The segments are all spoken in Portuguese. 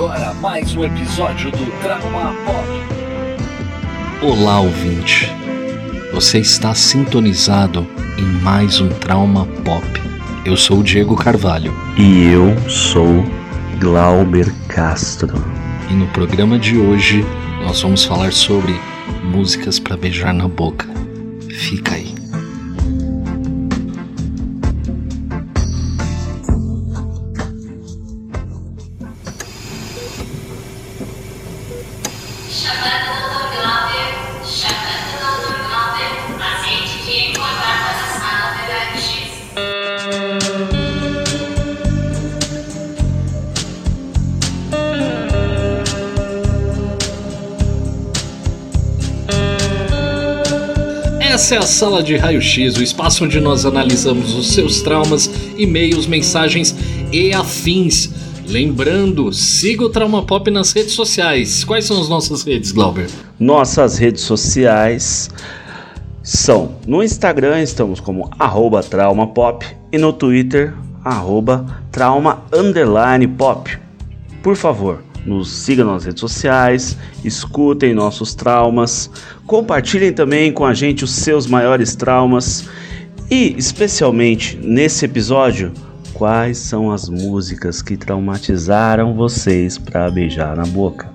agora mais um episódio do Trauma Pop. Olá, ouvinte. Você está sintonizado em mais um Trauma Pop. Eu sou o Diego Carvalho. E eu sou Glauber Castro. E no programa de hoje nós vamos falar sobre músicas para beijar na boca. Fica aí. Essa é a Sala de Raio-X, o espaço onde nós analisamos os seus traumas, e-mails, mensagens e afins. Lembrando, siga o Trauma Pop nas redes sociais. Quais são as nossas redes, Glauber? Nossas redes sociais são no Instagram estamos como traumapop e no Twitter arroba trauma underline pop. Por favor, nos sigam nas redes sociais, escutem nossos traumas, compartilhem também com a gente os seus maiores traumas e, especialmente nesse episódio, quais são as músicas que traumatizaram vocês para beijar na boca.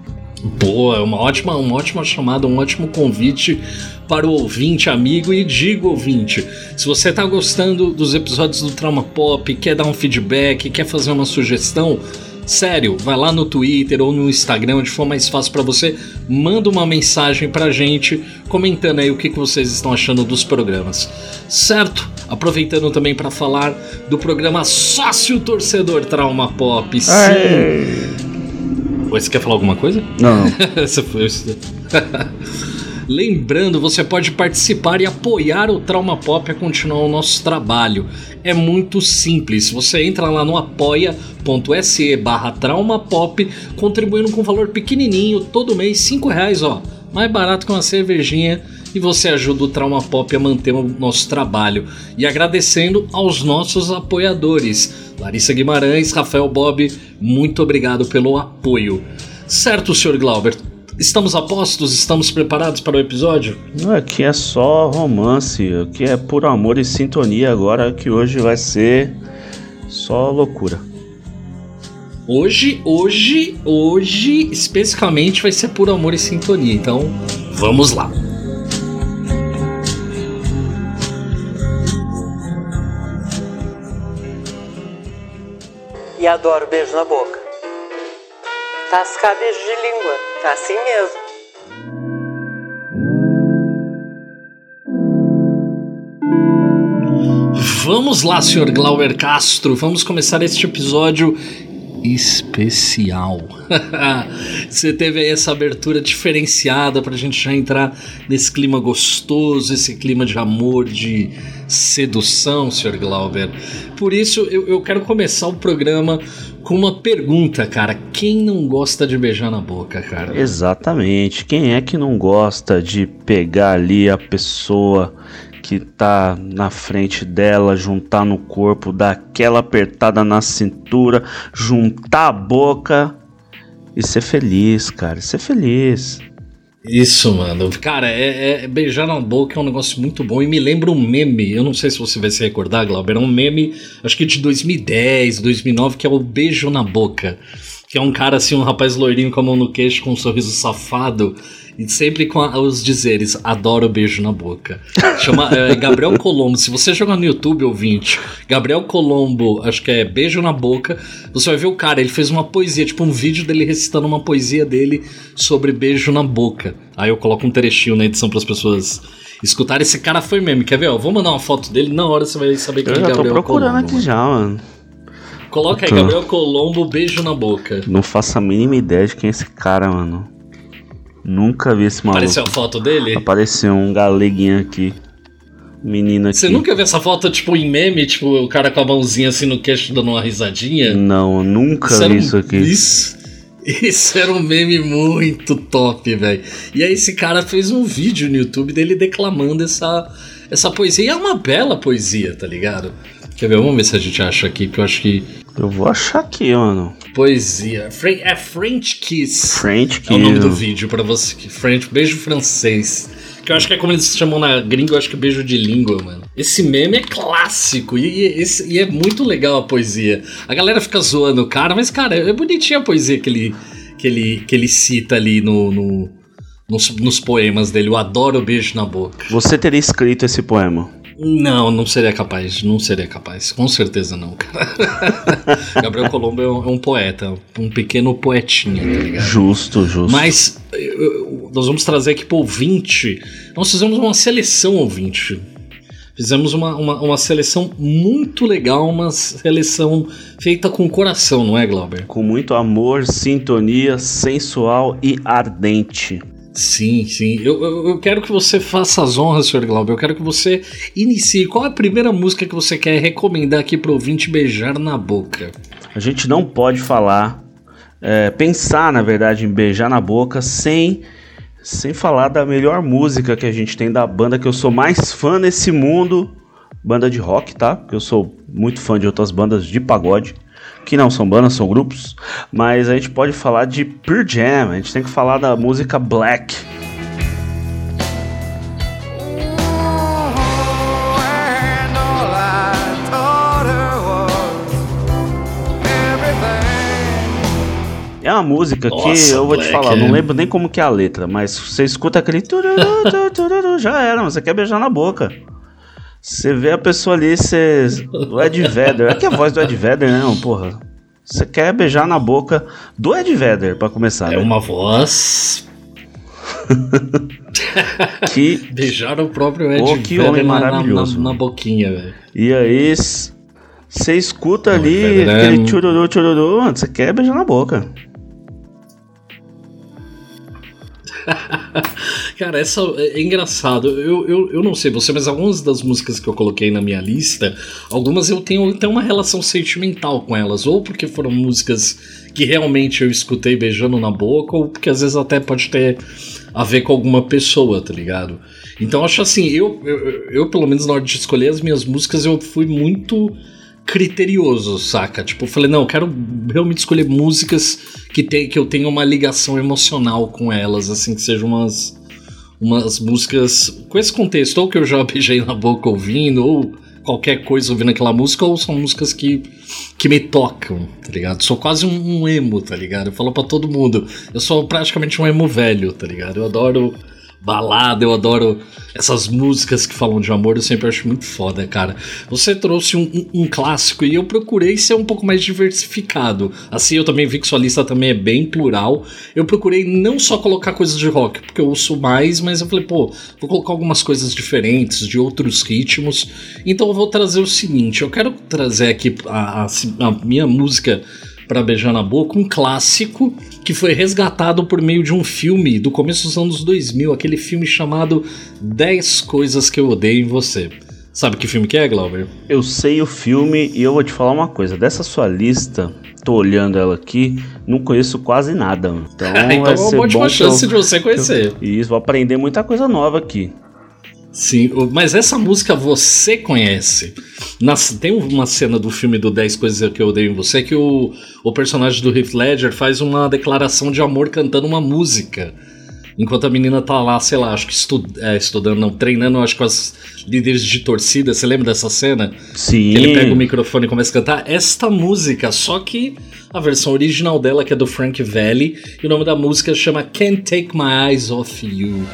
Boa, uma ótima, uma ótima chamada, um ótimo convite para o ouvinte, amigo e digo ouvinte. Se você está gostando dos episódios do Trauma Pop, quer dar um feedback, quer fazer uma sugestão, Sério, vai lá no Twitter ou no Instagram, onde for mais fácil para você, manda uma mensagem pra gente comentando aí o que, que vocês estão achando dos programas. Certo? Aproveitando também para falar do programa Sócio Torcedor Trauma Pop. Sim. Você quer falar alguma coisa? Não. Essa foi. Lembrando, você pode participar e apoiar o Trauma Pop a continuar o nosso trabalho. É muito simples. Você entra lá no apoia.se barra traumapop, contribuindo com um valor pequenininho, todo mês, 5 reais, ó. Mais barato que uma cervejinha e você ajuda o Trauma Pop a manter o nosso trabalho. E agradecendo aos nossos apoiadores, Larissa Guimarães, Rafael Bob, muito obrigado pelo apoio. Certo, Sr. Glauber? Estamos a postos? Estamos preparados para o episódio? Aqui é só romance, aqui é puro amor e sintonia agora que hoje vai ser só loucura. Hoje, hoje, hoje, especificamente vai ser puro amor e sintonia. Então, vamos lá. E adoro beijo na boca. Tascar beijo de língua, tá assim mesmo. Vamos lá, Sr. Glauber Castro. Vamos começar este episódio especial. Você teve aí essa abertura diferenciada pra gente já entrar nesse clima gostoso, esse clima de amor, de sedução, Sr. Glauber. Por isso, eu, eu quero começar o programa com uma pergunta, cara. Quem não gosta de beijar na boca, cara? Exatamente. Quem é que não gosta de pegar ali a pessoa que tá na frente dela, juntar no corpo, dar aquela apertada na cintura, juntar a boca e ser feliz, cara, ser feliz. Isso, mano. Cara, é, é- beijar na boca é um negócio muito bom e me lembra um meme. Eu não sei se você vai se recordar, Glauber. É um meme, acho que de 2010, 2009, que é o beijo na boca. Que é um cara assim, um rapaz loirinho com a mão no queixo, com um sorriso safado. E sempre com a- os dizeres, adoro beijo na boca. Chama é, Gabriel Colombo. Se você jogar no YouTube, ouvinte, Gabriel Colombo, acho que é beijo na boca, você vai ver o cara, ele fez uma poesia, tipo um vídeo dele recitando uma poesia dele sobre beijo na boca. Aí eu coloco um trechinho na edição para as pessoas escutarem. Esse cara foi meme, quer ver? Ó, vou mandar uma foto dele, na hora você vai saber quem Eu é já tô Gabriel procurando Colombo. aqui mano. já, mano. Coloca aí, Tô. Gabriel Colombo, beijo na boca. Não faço a mínima ideia de quem é esse cara, mano. Nunca vi esse maluco. Apareceu a foto dele? Apareceu um galeguinho aqui. Menino aqui. Você nunca viu essa foto, tipo, em meme, tipo, o cara com a mãozinha assim no queixo dando uma risadinha? Não, nunca era vi um- isso aqui. Isso, isso era um meme muito top, velho. E aí esse cara fez um vídeo no YouTube dele declamando essa, essa poesia. E é uma bela poesia, tá ligado? Quer ver? Vamos ver se a gente acha aqui, porque eu acho que Eu vou achar aqui, mano. Poesia. É French Kiss. French Kiss. É o nome do vídeo pra você. French, beijo francês. Que eu acho que é como eles chamam na gringa, eu acho que beijo de língua, mano. Esse meme é clássico e, e, esse, e é muito legal a poesia. A galera fica zoando o cara, mas, cara, é bonitinha a poesia que ele, que ele, que ele cita ali no, no nos, nos poemas dele. Eu adoro o beijo na boca. Você teria escrito esse poema? Não, não seria capaz, não seria capaz, com certeza não, cara. Gabriel Colombo é um, é um, poeta, um pequeno poetinha, tá ligado? Justo, justo. Mas nós vamos trazer aqui pro ouvinte, nós fizemos uma seleção ouvinte. Fizemos uma, uma, uma seleção muito legal, uma seleção feita com coração, não é, Glauber? Com muito amor, sintonia, sensual e ardente. Sim, sim. Eu, eu, eu, quero que você faça as honras, Sr. Glauber. Eu quero que você inicie. Qual é a primeira música que você quer recomendar aqui pro ouvinte beijar na boca? A gente não pode falar, é, pensar, na verdade, em beijar na boca sem, sem falar da melhor música que a gente tem da banda que eu sou mais fã nesse mundo. Banda de rock, tá? Eu sou muito fã de outras bandas de pagode que não são bandas, são grupos, mas a gente pode falar de Pearl Jam, a gente tem que falar da música Black. É uma música Nossa, que eu vou te falar, é... não lembro nem como que é a letra, mas você escuta aquele já era, você quer beijar na boca. Você vê a pessoa ali, você. O Ed Vedder. É que a voz do Ed Vedder, né, porra? Você quer beijar na boca do Ed Vedder, pra começar. É né? uma voz. que. Beijar o próprio Ed oh, que homem maravilhoso. Na, na, na boquinha, velho. E aí. Você escuta ali aquele é... chururu, chururu, você quer beijar na boca. Cara, essa é engraçado. Eu, eu, eu não sei você, mas algumas das músicas que eu coloquei na minha lista, algumas eu tenho, tenho uma relação sentimental com elas. Ou porque foram músicas que realmente eu escutei beijando na boca, ou porque às vezes até pode ter a ver com alguma pessoa, tá ligado? Então acho assim, eu, eu, eu pelo menos na hora de escolher as minhas músicas, eu fui muito criterioso, saca? Tipo, eu falei, não, eu quero realmente escolher músicas que, tem, que eu tenha uma ligação emocional com elas, assim, que sejam umas, umas músicas com esse contexto, ou que eu já beijei na boca ouvindo, ou qualquer coisa ouvindo aquela música, ou são músicas que, que me tocam, tá ligado? Sou quase um, um emo, tá ligado? Eu falo pra todo mundo, eu sou praticamente um emo velho, tá ligado? Eu adoro balada, eu adoro essas músicas que falam de amor, eu sempre acho muito foda, cara. Você trouxe um, um, um, clássico e eu procurei ser um pouco mais diversificado. Assim, eu também vi que sua lista também é bem plural. Eu procurei não só colocar coisas de rock, porque eu ouço mais, mas eu falei, pô, vou colocar algumas coisas diferentes, de outros ritmos. Então eu vou trazer o seguinte: eu quero trazer aqui a, a, a minha música para beijar na boca, um clássico que foi resgatado por meio de um filme do começo dos anos 2000, aquele filme chamado 10 Coisas que eu odeio em você. Sabe que filme que é, Glauber? Eu sei o filme e eu vou te falar uma coisa. Dessa sua lista, tô olhando ela aqui, não conheço quase nada. Então, então vai ser bom uma chance eu, de você conhecer. Isso, vou aprender muita coisa nova aqui. Sim, mas essa música você conhece. Nas, tem uma cena do filme do 10 Coisas que eu odeio em você que o, o personagem do Heath Ledger faz uma declaração de amor cantando uma música. Enquanto a menina tá lá, sei lá, acho que estu, é, estudando, não, treinando, acho com as líderes de torcida. Você lembra dessa cena? Sim. Que ele pega o microfone e começa a cantar esta música, só que a versão original dela, que é do Frank Valli, e o nome da música chama Can't Take My Eyes Off You.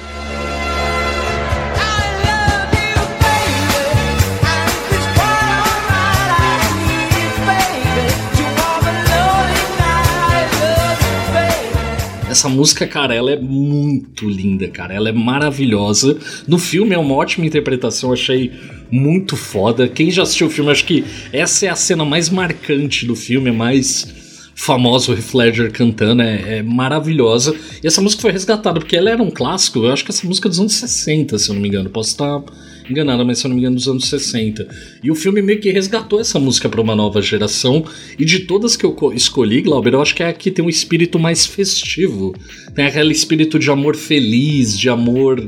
Essa música, cara, ela é muito linda, cara. Ela é maravilhosa. No filme é uma ótima interpretação, achei muito foda. Quem já assistiu o filme, acho que essa é a cena mais marcante do filme, é mais famosa o Heath Ledger cantando, é, é, maravilhosa. E essa música foi resgatada, porque ela era um clássico, eu acho que essa música é dos anos 60, se eu não me engano. Posso estar enganada, mas se eu não me engano, dos anos 60. E o filme meio que resgatou essa música para uma nova geração. E de todas que eu escolhi, Glauber, eu acho que é a que tem um espírito mais festivo. Tem aquele espírito de amor feliz, de amor.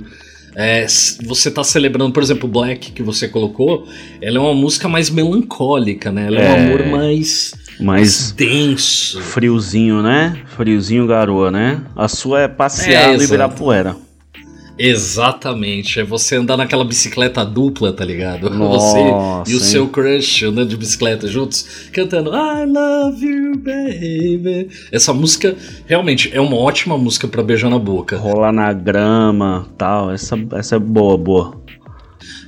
É, você tá celebrando, por exemplo, Black que você colocou, ela é uma música mais melancólica, né? Ela é, é um amor mais Mais denso. friozinho, né? Friozinho garoa, né? A sua é passear É, no. Ibirapuera. Exatamente, é você andar naquela bicicleta dupla, tá ligado? Nossa, você e o hein? seu crush andando de bicicleta juntos, cantando I love you, baby. Essa música realmente é uma ótima música pra beijar na boca. Rolar na grama, tal. Essa, essa é boa, boa.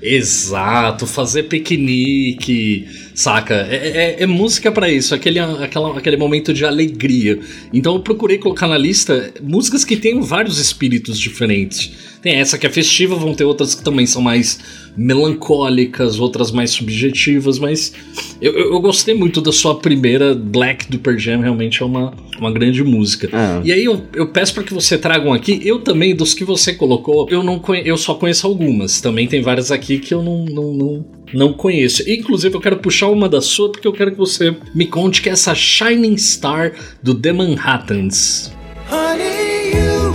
Exato, fazer piquenique, saca? É, é- é música pra isso, aquele, aquela, aquele momento de alegria. Então eu procurei colocar na lista músicas que têm vários espíritos diferentes. Tem essa que é festiva, vão ter outras que também são mais melancólicas, outras mais subjetivas, mas eu, eu, eu gostei muito da sua primeira Black do Pearl Jam, realmente é uma, uma grande música. É. E aí eu, eu peço para que você tragam aqui, eu também, dos que você colocou, eu não eu só conheço algumas. Também tem várias aqui que eu não, não, não, não conheço. Inclusive, eu quero puxar uma da sua, porque eu quero que você me conte que é essa Shining Star do The Manhattans. Honey, you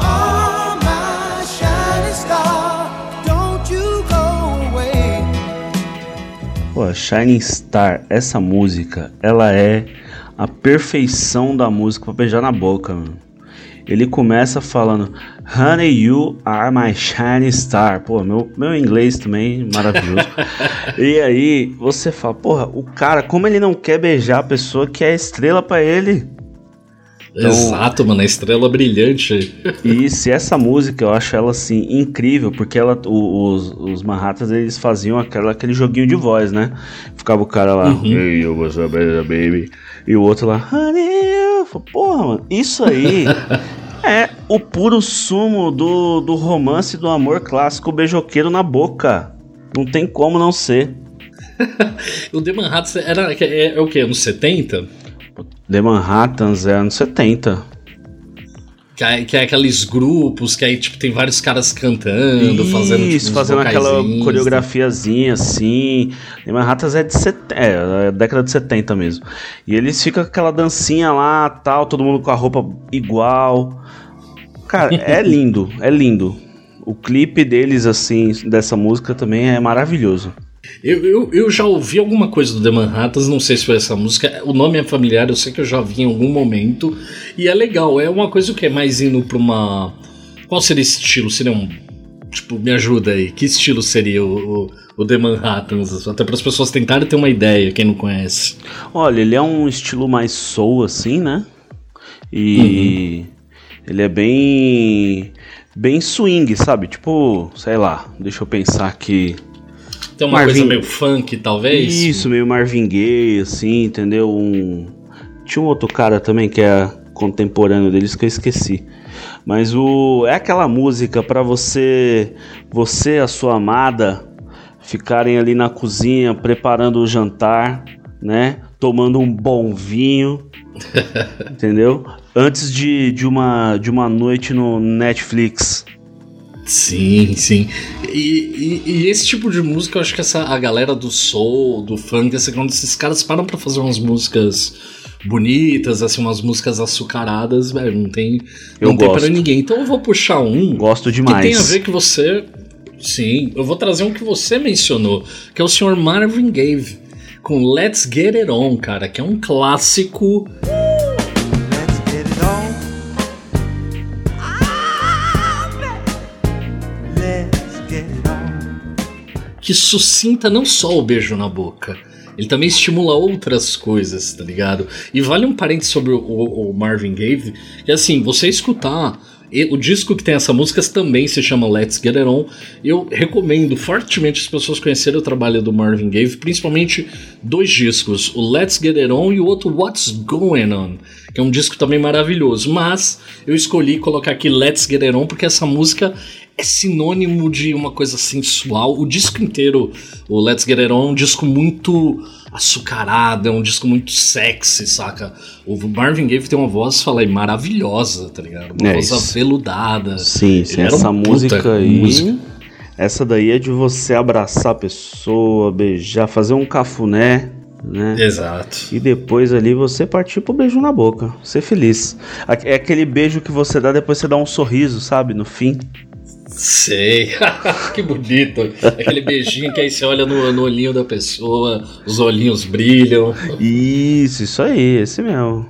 are my shining star. Don't you go away. Pô, Shining Star, essa música, ela é a perfeição da música pra beijar na boca, mano. Ele começa falando Honey, you are my shining star. Pô, meu, meu inglês também maravilhoso. e aí você fala, porra, o cara, como ele não quer beijar a pessoa que é estrela pra ele? Então- Exato, mano, a estrela brilhante. E se essa música eu acho ela assim incrível, porque ela, os, os eles faziam aquela, aquele joguinho de voz, né? Ficava o cara lá, hey, eu what's up, baby? E o outro lá, honey, eu falo, porra, mano, isso aí é o puro sumo do, do romance do amor clássico beijoqueiro na boca. Não tem como não ser. O The Manhattans era, é, é o que? Anos 70? The Manhattans é anos 70. Que é, que é aqueles grupos que aí, tipo, tem vários caras cantando, fazendo tipo, Isso, uns fazendo aquela vocaizinhos. coreografiazinha assim. The Manhattans é de set... é, é década de 70 mesmo. E eles ficam com aquela dancinha lá, tal, todo mundo com a roupa igual. Cara, é lindo, é lindo. O clipe deles, assim, dessa música também é maravilhoso. Eu, eu, eu já ouvi alguma coisa do The Manhattans, não sei se foi essa música. O nome é familiar, eu sei que eu já vi em algum momento. E é legal, é uma coisa que é mais indo pra uma. Qual seria esse estilo? Seria um. Tipo, me ajuda aí. Que estilo seria o, o, o The Manhattans? Até para as pessoas tentarem ter uma ideia, quem não conhece. Olha, ele é um estilo mais soul, assim, né? E ele é bem. bem swing, sabe? Tipo, sei lá, deixa eu pensar aqui. Tem uma Marvin- coisa meio funk, talvez? Isso, meio Marvin Gaye, assim, entendeu? Um... Tinha um outro cara também que é contemporâneo deles que eu esqueci. Mas o é aquela música pra você, você e a sua amada ficarem ali na cozinha preparando o jantar, né? Tomando um bom vinho, entendeu? Antes de, de, uma, de uma noite no Netflix. Sim, sim. E, e- e esse tipo de música, eu acho que essa, a galera do soul, do funk, quando esses caras param pra fazer umas músicas bonitas, assim, umas músicas açucaradas, velho, não tem, Eu não tem gosto. pra ninguém. Então eu vou puxar um Gosto que demais. tem a ver que você. Sim, eu vou trazer um que você mencionou, que é o Sr. Marvin Gaye, com Let's Get It On, cara, que é um clássico. Que sucinta não só o beijo na boca, ele também estimula outras coisas, tá ligado? E vale um parênteses sobre o, o- o Marvin Gaye, que assim, você escutar. O disco que tem essa música também se chama Let's Get It On. Eu recomendo fortemente as pessoas conhecerem o trabalho do Marvin Gaye, principalmente dois discos, o Let's Get It On e o outro What's Going On, que é um disco também maravilhoso. Mas eu escolhi colocar aqui Let's Get It On porque essa música é sinônimo de uma coisa sensual. O disco inteiro, o Let's Get It On, é um disco muito açucarado, é um disco muito sexy, saca? O Marvin Gaye tem uma voz, falei, maravilhosa, tá ligado? Uma É voz isso. aveludada. Sim, sim. Essa música aí. músico. Essa daí é de você abraçar a pessoa, beijar, fazer um cafuné, né? Exato. E depois ali você partir pro beijo na boca, ser feliz. É aquele beijo que você dá, depois você dá um sorriso, sabe? No fim. Sei. que bonito. Aquele beijinho que aí você olha no, no olhinho da pessoa, os olhinhos brilham. Isso, isso aí, esse mesmo.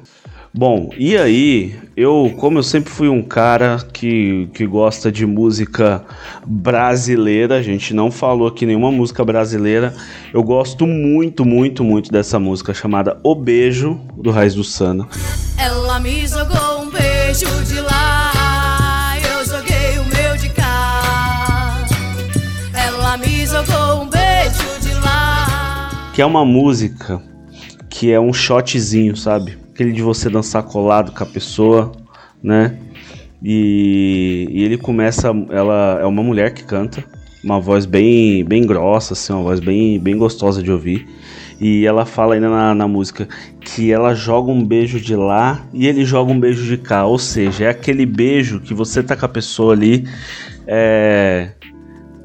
Bom, e aí, eu, como eu sempre fui um cara que, que gosta de música brasileira, a gente não falou aqui nenhuma música brasileira, eu gosto muito, muito, muito dessa música chamada O Beijo, do Raiz do Sana. Que é uma música que é um shotzinho, sabe? Aquele de você dançar colado com a pessoa, né? E, e ele começa, ela é uma mulher que canta, uma voz bem, bem grossa, assim, uma voz bem, bem gostosa de ouvir. E ela fala ainda na, na música que ela joga um beijo de lá e ele joga um beijo de cá. Ou seja, é aquele beijo que você tá com a pessoa ali. É.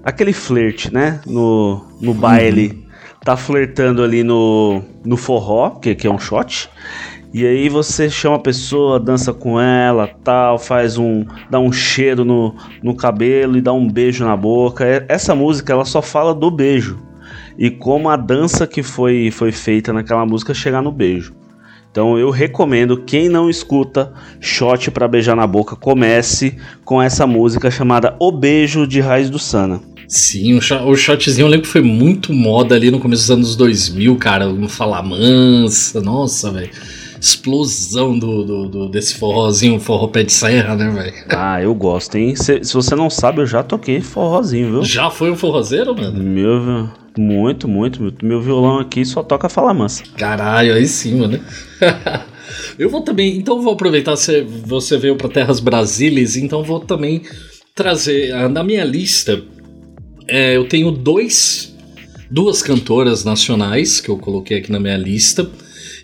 Aquele flerte, né? No, no baile. Tá flertando ali no, no forró, que, que é um shot. E aí você chama a pessoa, dança com ela, tal, faz um, dá um cheiro no, no cabelo e dá um beijo na boca. É- Essa música ela só fala do beijo e como a dança que foi foi feita naquela música chegar no beijo. Então eu recomendo quem não escuta Shot pra beijar na boca, comece com essa música chamada O Beijo de Raiz do Sana. Sim, o, shot, o shotzinho eu lembro que foi muito moda ali no começo dos anos 2000, cara. Um Fala Mansa, nossa, velho. Explosão do, do, do- desse forrozinho, forró pé de serra, né, velho? Ah, eu gosto, hein? Se, se você não sabe, eu já toquei forrozinho, viu? Já foi um forrozeiro, mano? Meu, muito, muito. Meu, meu violão aqui só toca fala mansa. Caralho, aí sim, mano. eu vou também, então eu vou aproveitar você, você veio para Terras Brasílias, então vou também trazer na minha lista. É, eu tenho dois, duas cantoras nacionais que eu coloquei aqui na minha lista.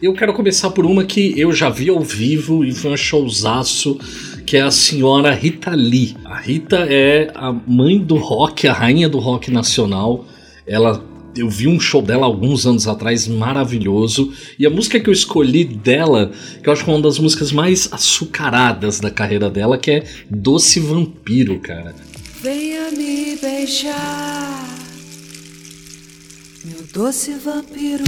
Eu quero começar por uma que eu já vi ao vivo e foi um showzaço, que é a senhora Rita Lee. A Rita é a mãe do rock, a rainha do rock nacional. Ela eu vi um show dela alguns anos atrás, maravilhoso. E a música que eu escolhi dela, que eu acho que é uma das músicas mais açucaradas da carreira dela, que é Doce Vampiro, cara. Venha me beijar, meu doce vampiro.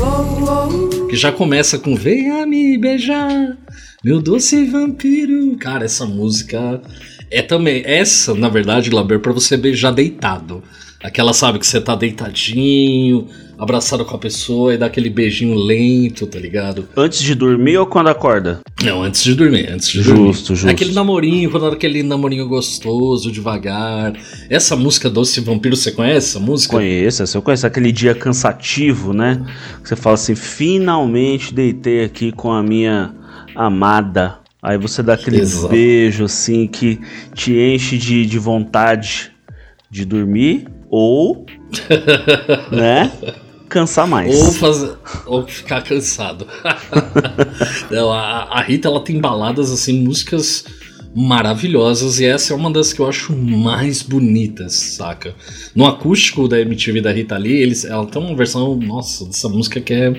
Oh, oh. Que já começa com Venha me beijar, meu doce vampiro. Cara, essa música é também. Essa, na verdade, Laber, pra você beijar deitado. Aquela, sabe, que você tá deitadinho, abraçado com a pessoa e dá aquele beijinho lento, tá ligado? Antes de dormir ou quando acorda? Não, antes de dormir, antes de Justo, dormir. justo. Aquele namorinho, quando era aquele namorinho gostoso, devagar. Essa música Doce Vampiro, você conhece essa música? Conheço, eu conheço. Aquele dia cansativo, né? Você fala assim: finalmente deitei aqui com a minha amada. Aí você dá aquele Exato. beijo assim que te enche de, de vontade de dormir ou, né? Cansar mais. Ou, fazer, ou ficar cansado. Não, a, a Rita ela tem baladas assim, músicas maravilhosas e essa é uma das que eu acho mais bonitas, saca? No acústico da MTV da Rita Lee, eles, ela tem uma versão, nossa, dessa música que é,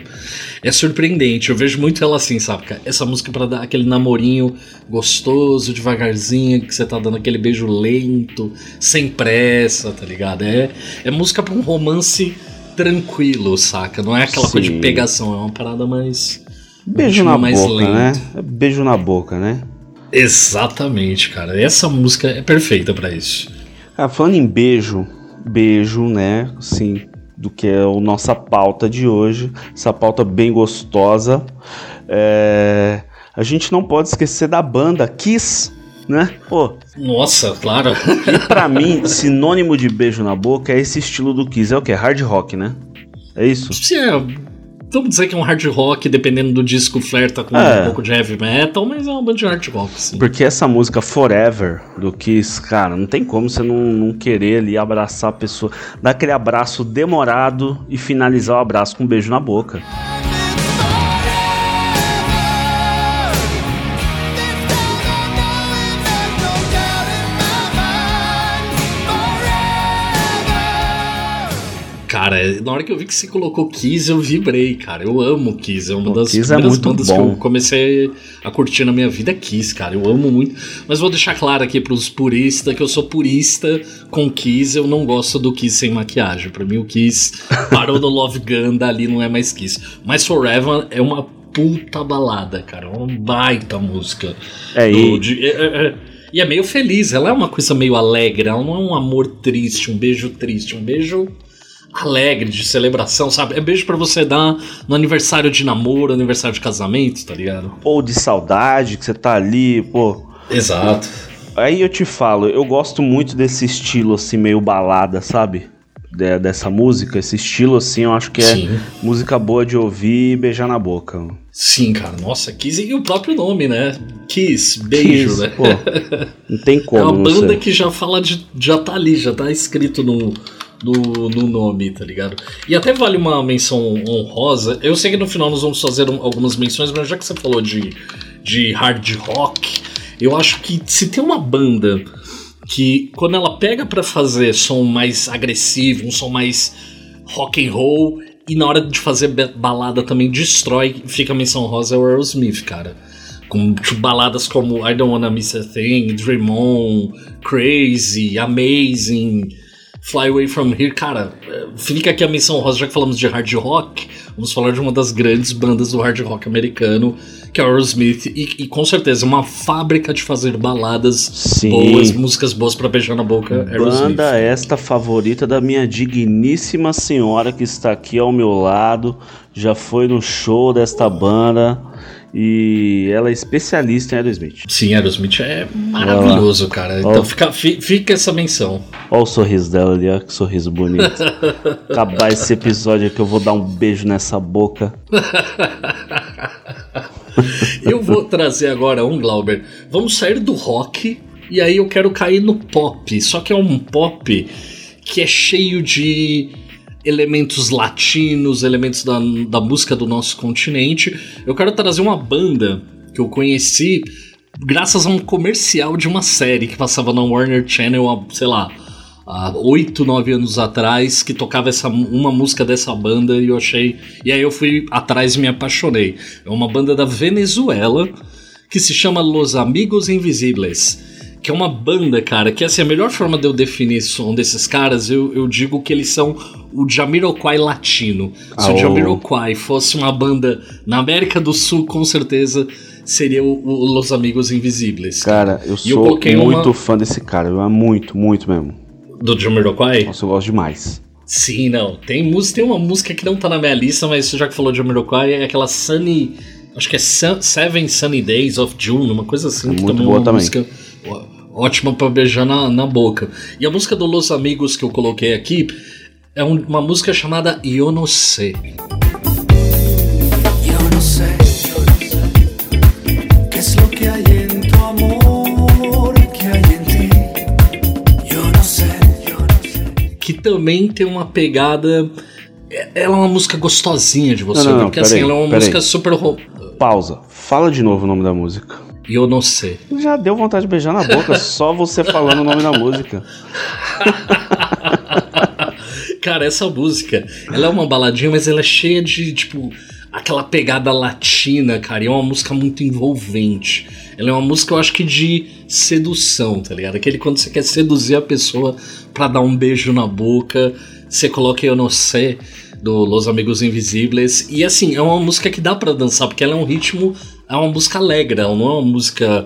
é surpreendente. Eu vejo muito ela assim, saca? Essa música pra dar aquele namorinho gostoso, devagarzinho, que você tá dando aquele beijo lento, sem pressa, tá ligado? É, é música pra um romance tranquilo, saca? Não é aquela coisa de Sim. pegação, é uma parada mais. Beijo na boca, lento. né? Beijo na boca, né? Exatamente, cara. Essa música é perfeita pra isso. Ah, falando em beijo, beijo, né? Assim, do que é a nossa pauta de hoje. Essa pauta bem gostosa. É, A gente não pode esquecer da banda Kiss, né? Pô, Nossa, claro. e pra mim, sinônimo de beijo na boca é esse estilo do Kiss. É o que? Hard rock, né? É isso? Se é, vamos dizer que é um hard rock, dependendo do disco, flerta com É. um pouco de heavy metal, mas é uma banda de hard rock, sim. Porque essa música Forever do Kiss, cara, não tem como você não, não querer ali abraçar a pessoa, dar aquele abraço demorado e finalizar o abraço com um beijo na boca. Cara, na hora que eu vi que você colocou Kiss, eu vibrei, cara. Eu amo Kiss. É uma das Kiss é primeiras muito bandas bom. que eu comecei a curtir na minha vida é Kiss, cara. Eu amo muito. Mas vou deixar claro aqui pros puristas que eu sou purista com Kiss. Eu não gosto do Kiss sem maquiagem. Pra mim, o Kiss parou no Love Gun, dali não é mais Kiss. Mas Forever é uma puta balada, cara. É uma baita música. É, Do- e, de- é- é- é- e é meio feliz, ela é uma coisa meio alegre, ela não é um amor triste, um beijo triste, um beijo alegre, de celebração, sabe? É beijo pra você dar no aniversário de namoro, aniversário de casamento, tá ligado? ou de saudade, que você tá ali, pô. Exato. Aí eu te falo, eu gosto muito desse estilo assim, meio balada, sabe? De- dessa música, esse estilo assim, eu acho que é Sim. música boa de ouvir e beijar na boca. Sim, cara, nossa, Kiss e o próprio nome, né? Kiss, beijo, Kiss, né? pô, não tem É como, uma não banda sei. que já fala de. já tá ali, já tá escrito no, no, no nome, tá ligado? E até vale uma menção honrosa. Eu sei que no final nós vamos fazer um- algumas menções, mas já que você falou de, de hard rock, eu acho que se tem uma banda que quando ela pega pra fazer som mais agressivo, um som mais rock and roll, e na hora de fazer balada também destrói, fica a menção rosa é o Aerosmith, cara. Com tipo, baladas como I Don't Wanna Miss a Thing, Dream On, Crazy, Amazing, Fly Away From Here. Cara, fica aqui a menção rosa, já que falamos de hard rock, vamos falar de uma das grandes bandas do hard rock americano, que é o Aerosmith, e, e com certeza uma fábrica de fazer baladas Sim. boas, músicas boas pra beijar na boca, Aerosmith. Banda esta favorita da minha digníssima senhora que está aqui ao meu lado, já foi no show desta banda e ela é especialista em Aerosmith. Sim, Aerosmith é maravilhoso, cara. Então fica, fi- fica essa menção. Olha o sorriso dela ali, olha que sorriso bonito. Acabar esse episódio aqui, eu vou dar um beijo nessa boca. Eu vou trazer agora um, Glauber. Vamos sair do rock e aí eu quero cair no pop. Só que é um pop que é cheio de elementos latinos, elementos da, da música do nosso continente. Eu quero trazer uma banda que eu conheci graças a um comercial de uma série que passava na Warner Channel há, sei lá, há 8, 9 anos atrás, que tocava essa, uma música dessa banda e eu achei. E aí eu fui atrás e me apaixonei. É uma banda da Venezuela que se chama Los Amigos Invisíveis. Que é uma banda, cara, que assim, a melhor forma de eu definir som desses caras, eu, eu digo que eles são o Jamiroquai latino. Se Ah, o Jamiroquai fosse uma banda na América do Sul, com certeza seria o, o Los Amigos Invisíveis. Cara, eu E eu sou coloquei muito uma- fã desse cara, eu amo muito, muito mesmo. Do Jamiroquai? Nossa, eu gosto demais. Sim, não. Tem, música, tem uma música que não tá na minha lista, mas já que falou de Jamiroquai, é aquela Sunny. Acho que é Sun- Seven Sunny Days of June, uma coisa assim. É que muito boa é uma também. música ótima pra beijar na, na boca. E a música do Los Amigos que eu coloquei aqui é um- uma música chamada Eu Não Sei. Que também tem uma pegada. é- Ela é uma música gostosinha de você, Não, não, não, porque assim, peraí, ela é uma música super. ro- Pausa. Fala de novo o nome da música. Eu não sei. Já deu vontade de beijar na boca, só você falando o nome da música. Cara, essa música, ela é uma baladinha, mas ela é cheia de, tipo, aquela pegada latina, cara. E é uma música muito envolvente. Ela é uma música, eu acho que de sedução, tá ligado? Aquele quando você quer seduzir a pessoa pra dar um beijo na boca, você coloca Eu Não Sei, do Los Amigos Invisíveis. E assim, é uma música que dá pra dançar, porque ela é um ritmo, é uma música alegre, ela não é uma música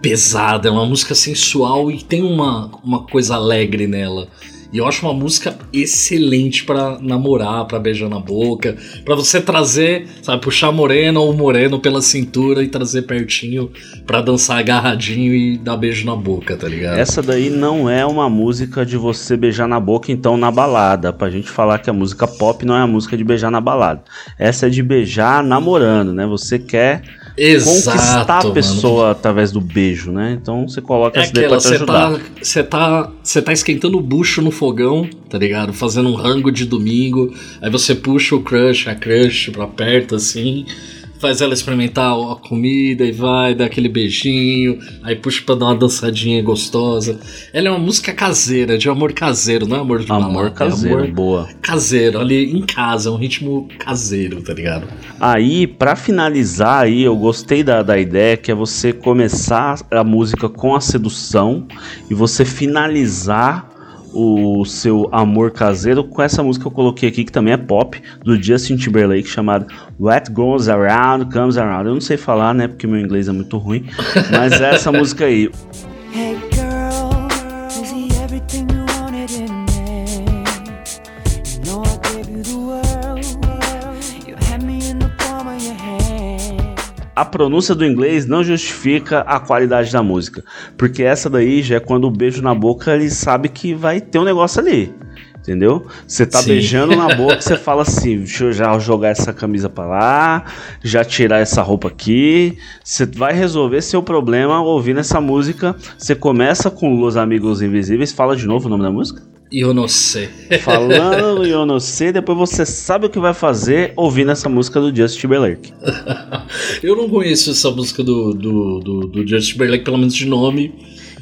pesada, é uma música sensual e tem uma, uma coisa alegre nela. E eu acho uma música excelente pra namorar, pra beijar na boca, pra você trazer, sabe, puxar morena ou moreno pela cintura e trazer pertinho pra dançar agarradinho e dar beijo na boca, tá ligado? Essa daí não é uma música de você beijar na boca, então na balada. Pra gente falar que a música pop não é a música de beijar na balada. Essa é de beijar namorando, né? Você quer conquistar a mano. pessoa através do beijo, né? Então você coloca É essa daí pra te você ajudar. tá, você tá, você tá esquentando o bucho no fogão, tá ligado? Fazendo um rango de domingo, aí você puxa o crush, a crush pra perto assim, faz ela experimentar a comida e vai, dá aquele beijinho, aí puxa pra dar uma dançadinha gostosa. Ela é uma música caseira, de amor caseiro, não é amor de Amor balada, caseiro, É amor boa. caseiro, ali em casa, é um ritmo caseiro, tá ligado? Aí, pra finalizar aí, eu gostei da, da ideia que é você começar a música com a sedução e você finalizar o seu amor caseiro com essa música que eu coloquei aqui, que também é pop, do Justin Timberlake, chamada What Goes Around Comes Around. Eu não sei falar, né, porque meu inglês é muito ruim, mas é essa música aí. Hey A pronúncia do inglês não justifica a qualidade da música, porque essa daí já é quando o beijo na boca ele sabe que vai ter um negócio ali. Entendeu? Você tá Sim. beijando na boca, você fala assim: deixa eu já jogar essa camisa pra lá, já tirar essa roupa aqui. Você vai resolver seu problema ouvindo essa música. Você começa com Los Amigos Invisíveis, fala de novo o nome da música. Eu não sei. Falando eu não sei, depois você sabe o que vai fazer ouvindo essa música do Justin Timberlake. eu não conheço essa música do, do, do, do Justin Timberlake, pelo menos de nome.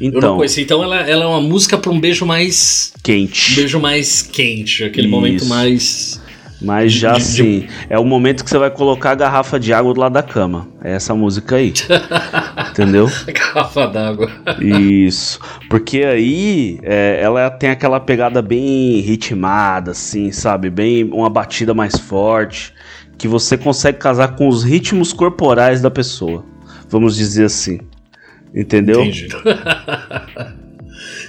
eu não Então, conheço. Então ela, ela é uma música pra um beijo mais. Um quente. beijo mais quente, aquele Isso. momento mais. Mas já assim, é o momento que você vai colocar a garrafa de água do lado da cama. É essa música aí. Entendeu? garrafa d'água. Isso. Porque aí é, ela tem aquela pegada bem ritmada, assim, sabe? Bem uma batida mais forte. Que você consegue casar com os ritmos corporais da pessoa. Vamos dizer assim. Entendeu? Entendi.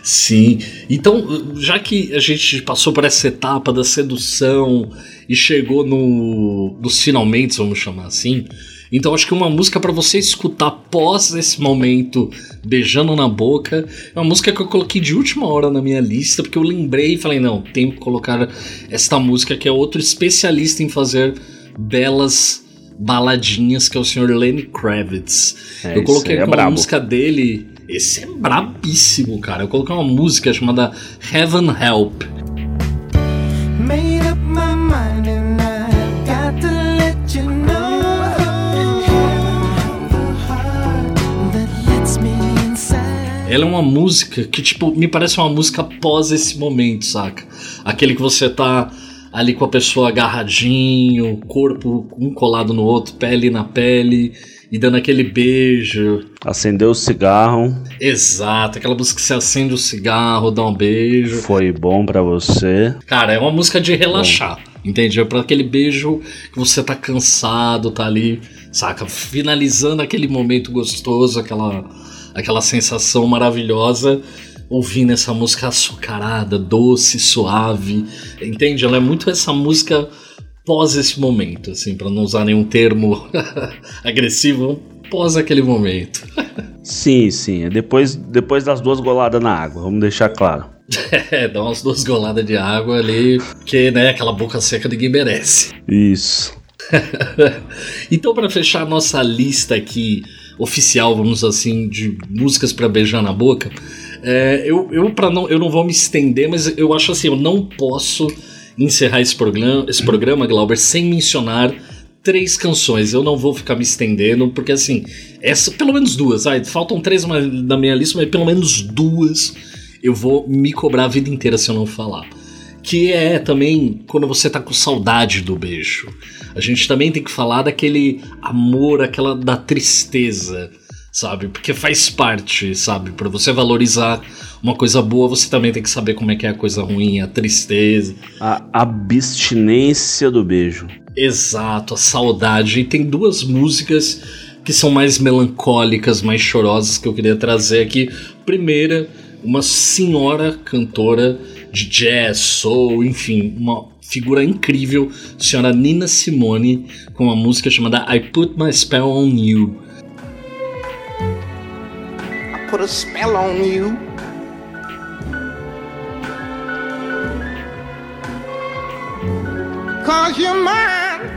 Sim. Então, já que a gente passou por essa etapa da sedução e chegou no, nos finalmente, vamos chamar assim. Então, acho que uma música pra você escutar após esse momento beijando na boca é uma música que eu coloquei de última hora na minha lista, porque eu lembrei e falei: não, tenho que colocar esta música que é outro especialista em fazer belas baladinhas, que é o Sr. Lenny Kravitz. É, eu coloquei é aquela brabo. música dele. Esse é brabíssimo, cara. Eu coloquei uma música chamada Heaven Help. Made up my mind and I got to let you know. That lets me inside. Ela é uma música que, tipo, me parece uma música após esse momento, saca? Aquele que você tá ali com a pessoa agarradinho, corpo um colado no outro, pele na pele, e dando aquele beijo. Acendeu o cigarro. Exato, aquela música que você acende o cigarro, dá um beijo. Foi bom pra você. Cara, é uma música de relaxar, entende? É pra aquele beijo que você tá cansado, tá ali, saca? Finalizando aquele momento gostoso, aquela, aquela sensação maravilhosa, ouvindo essa música açucarada, doce, suave, entende? Ela é muito essa música pós esse momento, assim, pra não usar nenhum termo agressivo, pós aquele momento. Sim, sim. É depois, depois das duas goladas na água. Vamos deixar claro. É, dá umas duas goladas de água ali, porque, né, aquela boca seca ninguém merece. Isso. então, para fechar a nossa lista aqui oficial, vamos assim, de músicas para beijar na boca, é, eu, eu, pra não, eu não vou me estender, mas eu acho assim, eu não posso encerrar esse programa, esse programa Glauber, sem mencionar três canções. Eu não vou ficar me estendendo, porque assim, essa, pelo menos duas, ai, faltam três na minha lista, mas pelo menos duas eu vou me cobrar a vida inteira se eu não falar. Que é também quando você tá com saudade do beijo. A gente também tem que falar daquele amor, aquela da tristeza, sabe? Porque faz parte, sabe? Para você valorizar uma coisa boa, você também tem que saber como é que é a coisa ruim, a tristeza. A abstinência do beijo. Exato, a saudade. E tem duas músicas que são mais melancólicas, mais chorosas que eu queria trazer aqui. Primeira, uma senhora cantora de jazz, soul, enfim, uma figura incrível, senhora Nina Simone, com uma música chamada I Put My Spell on You. Put a spell on you. Cause you're mine.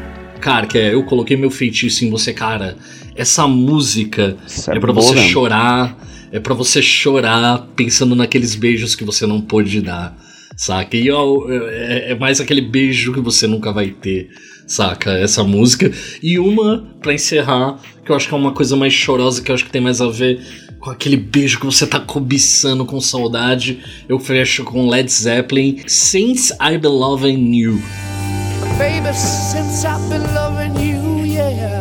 Cara, que é, eu coloquei meu feitiço em você, cara. Essa música Isso é, é pra boa você chorar, é pra você chorar pensando naqueles beijos que você não pôde dar, saca? E ó, é, é mais aquele beijo que você nunca vai ter, saca? Essa música. E uma, pra encerrar, que eu acho que é uma coisa mais chorosa, que eu acho que tem mais a ver com aquele beijo que você tá cobiçando com saudade. Eu fecho com Led Zeppelin, Since I've Been Loving You. Baby, since I've been loving you, yeah.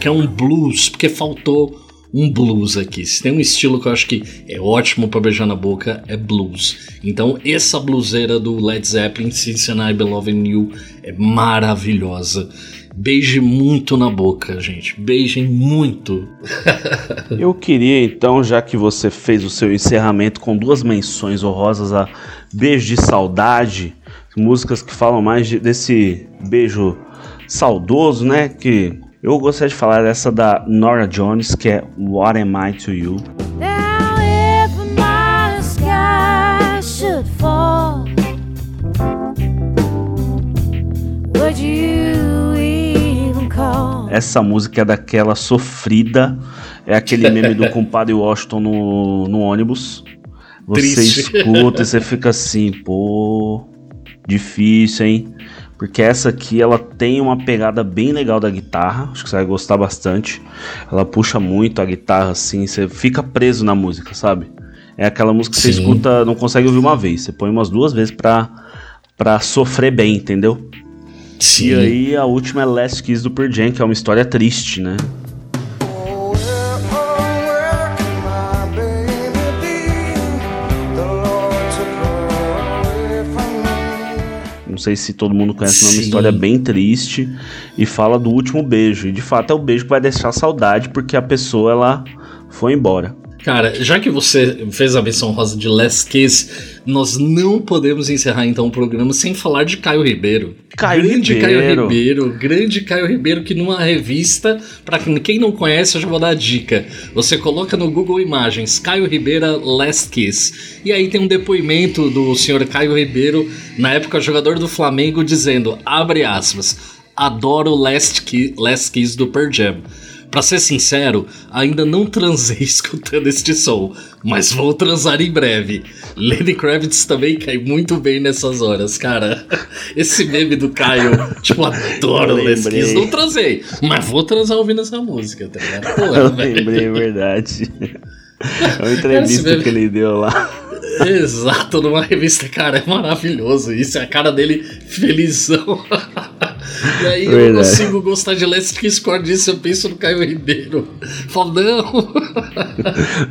Que é um blues, porque faltou um blues aqui. Se tem um estilo que eu acho que é ótimo pra beijar na boca, é blues. Então, essa bluseira do Led Zeppelin, Since I Been Loving You, é maravilhosa. Beije muito na boca, gente. Beijem muito. Eu queria então, já que você fez o seu encerramento com duas menções honrosas a Beijo de Saudade, músicas que falam mais de- desse beijo saudoso, né? Que eu gostaria de falar dessa da Nora Jones, que é What Am I to You. Now, if my sky should fall, would you even call? Essa música é daquela sofrida, é aquele meme do compadre Washington no, no ônibus. Você Triste. escuta e você fica assim, pô, difícil, hein? Porque essa aqui ela tem uma pegada bem legal da guitarra, acho que você vai gostar bastante. Ela puxa muito a guitarra assim, você fica preso na música, sabe? É aquela música que você Sim. escuta, não consegue ouvir uma vez, você põe umas duas vezes pra, pra sofrer bem, entendeu? Sim. E aí a última é Last Kiss do Pearl Jam, que é uma história triste, né? Não sei se todo mundo conhece, mas é uma Sim. história bem triste e fala do último beijo. E de fato é o beijo que vai deixar saudade porque a pessoa ela foi embora. Cara, já que você fez a menção rosa de Last Kiss, nós não podemos encerrar então o programa sem falar de Caio Ribeiro. Caio grande Ribeiro. Caio Ribeiro, grande Caio Ribeiro, que numa revista, pra quem não conhece, eu já vou dar a dica. Você coloca no Google Imagens Caio Ribeiro Last Kiss. E aí tem um depoimento do senhor Caio Ribeiro, na época jogador do Flamengo, dizendo, abre aspas, adoro Last Kiss, Last Kiss do Pearl Jam. Pra ser sincero, ainda não transei escutando este som, mas vou transar em breve. Lenny Kravitz também cai muito bem nessas horas, cara. Esse meme do Caio, tipo, adoro Eu Les lembrei. Kiss. Não transei, mas vou transar ouvindo essa música, tá ligado? Pô, Eu lembrei, é verdade. É uma entrevista que ele deu lá. Exato, numa revista, cara, é maravilhoso. Isso é a cara dele felizão. E aí eu Verdade. consigo gostar de por causa disso, eu penso no Caio Ribeiro. Falo, não.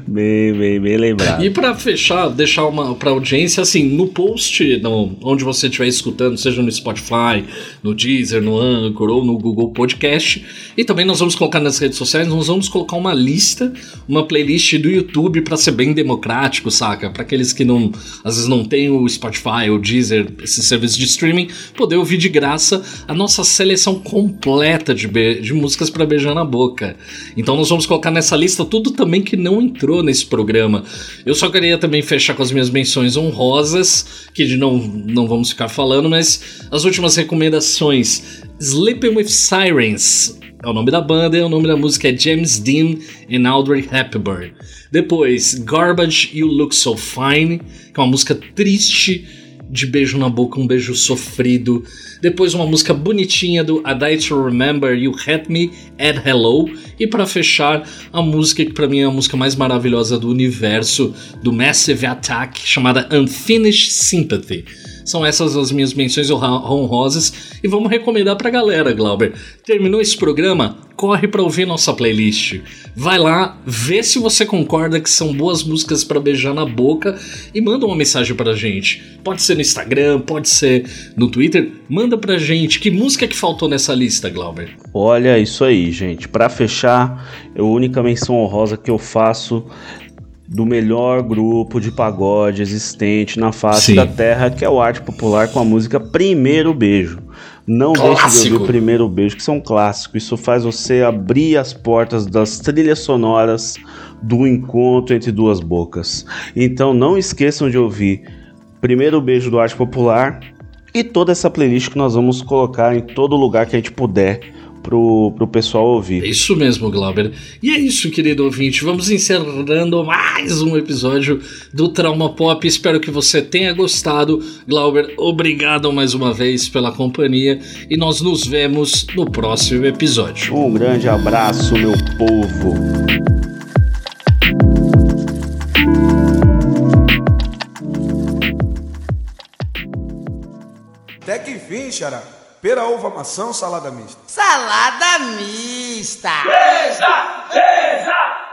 Bem, bem, bem lembrado. E pra fechar, deixar uma pra audiência, assim, no post, no, onde você estiver escutando, seja no Spotify, no Deezer, no Anchor ou no Google Podcast, e também nós vamos colocar nas redes sociais, nós vamos colocar uma lista, uma playlist do YouTube pra ser bem democrático, saca? Pra aqueles que não, às vezes não tem o Spotify ou Deezer, esse serviço de streaming, poder ouvir de graça a nossa seleção completa de, de músicas pra beijar na boca. Então nós vamos colocar nessa lista tudo também que não entrou nesse programa. Eu só queria também fechar com as minhas menções honrosas, que não, não vamos ficar falando, mas as últimas recomendações. Sleeping with Sirens é o nome da banda e o nome da música é James Dean e Audrey Hepburn. Depois, Garbage You Look So Fine, que é uma música triste de beijo na boca, um beijo sofrido. Depois uma música bonitinha do A Die to Remember You Had Me at Hello. E para fechar, a música que para mim é a música mais maravilhosa do universo, do Massive Attack, chamada Unfinished Sympathy. São essas as minhas menções honrosas e vamos recomendar pra galera, Glauber. Terminou esse programa? Corre pra ouvir nossa playlist. Vai lá, vê se você concorda que são boas músicas pra beijar na boca e manda uma mensagem pra gente. Pode ser no Instagram, pode ser no Twitter. Manda pra gente que música que faltou nessa lista, Glauber. Olha isso aí, gente. Pra fechar, a única menção honrosa que eu faço do melhor grupo de pagode existente na face Sim. da Terra, que é o Arte Popular com a música Primeiro Beijo. Não deixe de Clássico. ouvir o Primeiro Beijo, que isso é um clássico. Isso faz você abrir as portas das trilhas sonoras do encontro entre duas bocas. Então não esqueçam de ouvir Primeiro Beijo do Arte Popular e toda essa playlist que nós vamos colocar em todo lugar que a gente puder pro, pro pessoal É ouvir. isso mesmo, Glauber. E é isso, querido ouvinte. Vamos encerrando mais um episódio do Trauma Pop. Espero que você tenha gostado. Glauber, obrigado mais uma vez pela companhia e nós nos vemos no próximo episódio. Um grande abraço, meu povo. Até que enfim, Xará pera, uva, maçã ou salada mista? Salada mista! Beija, beija.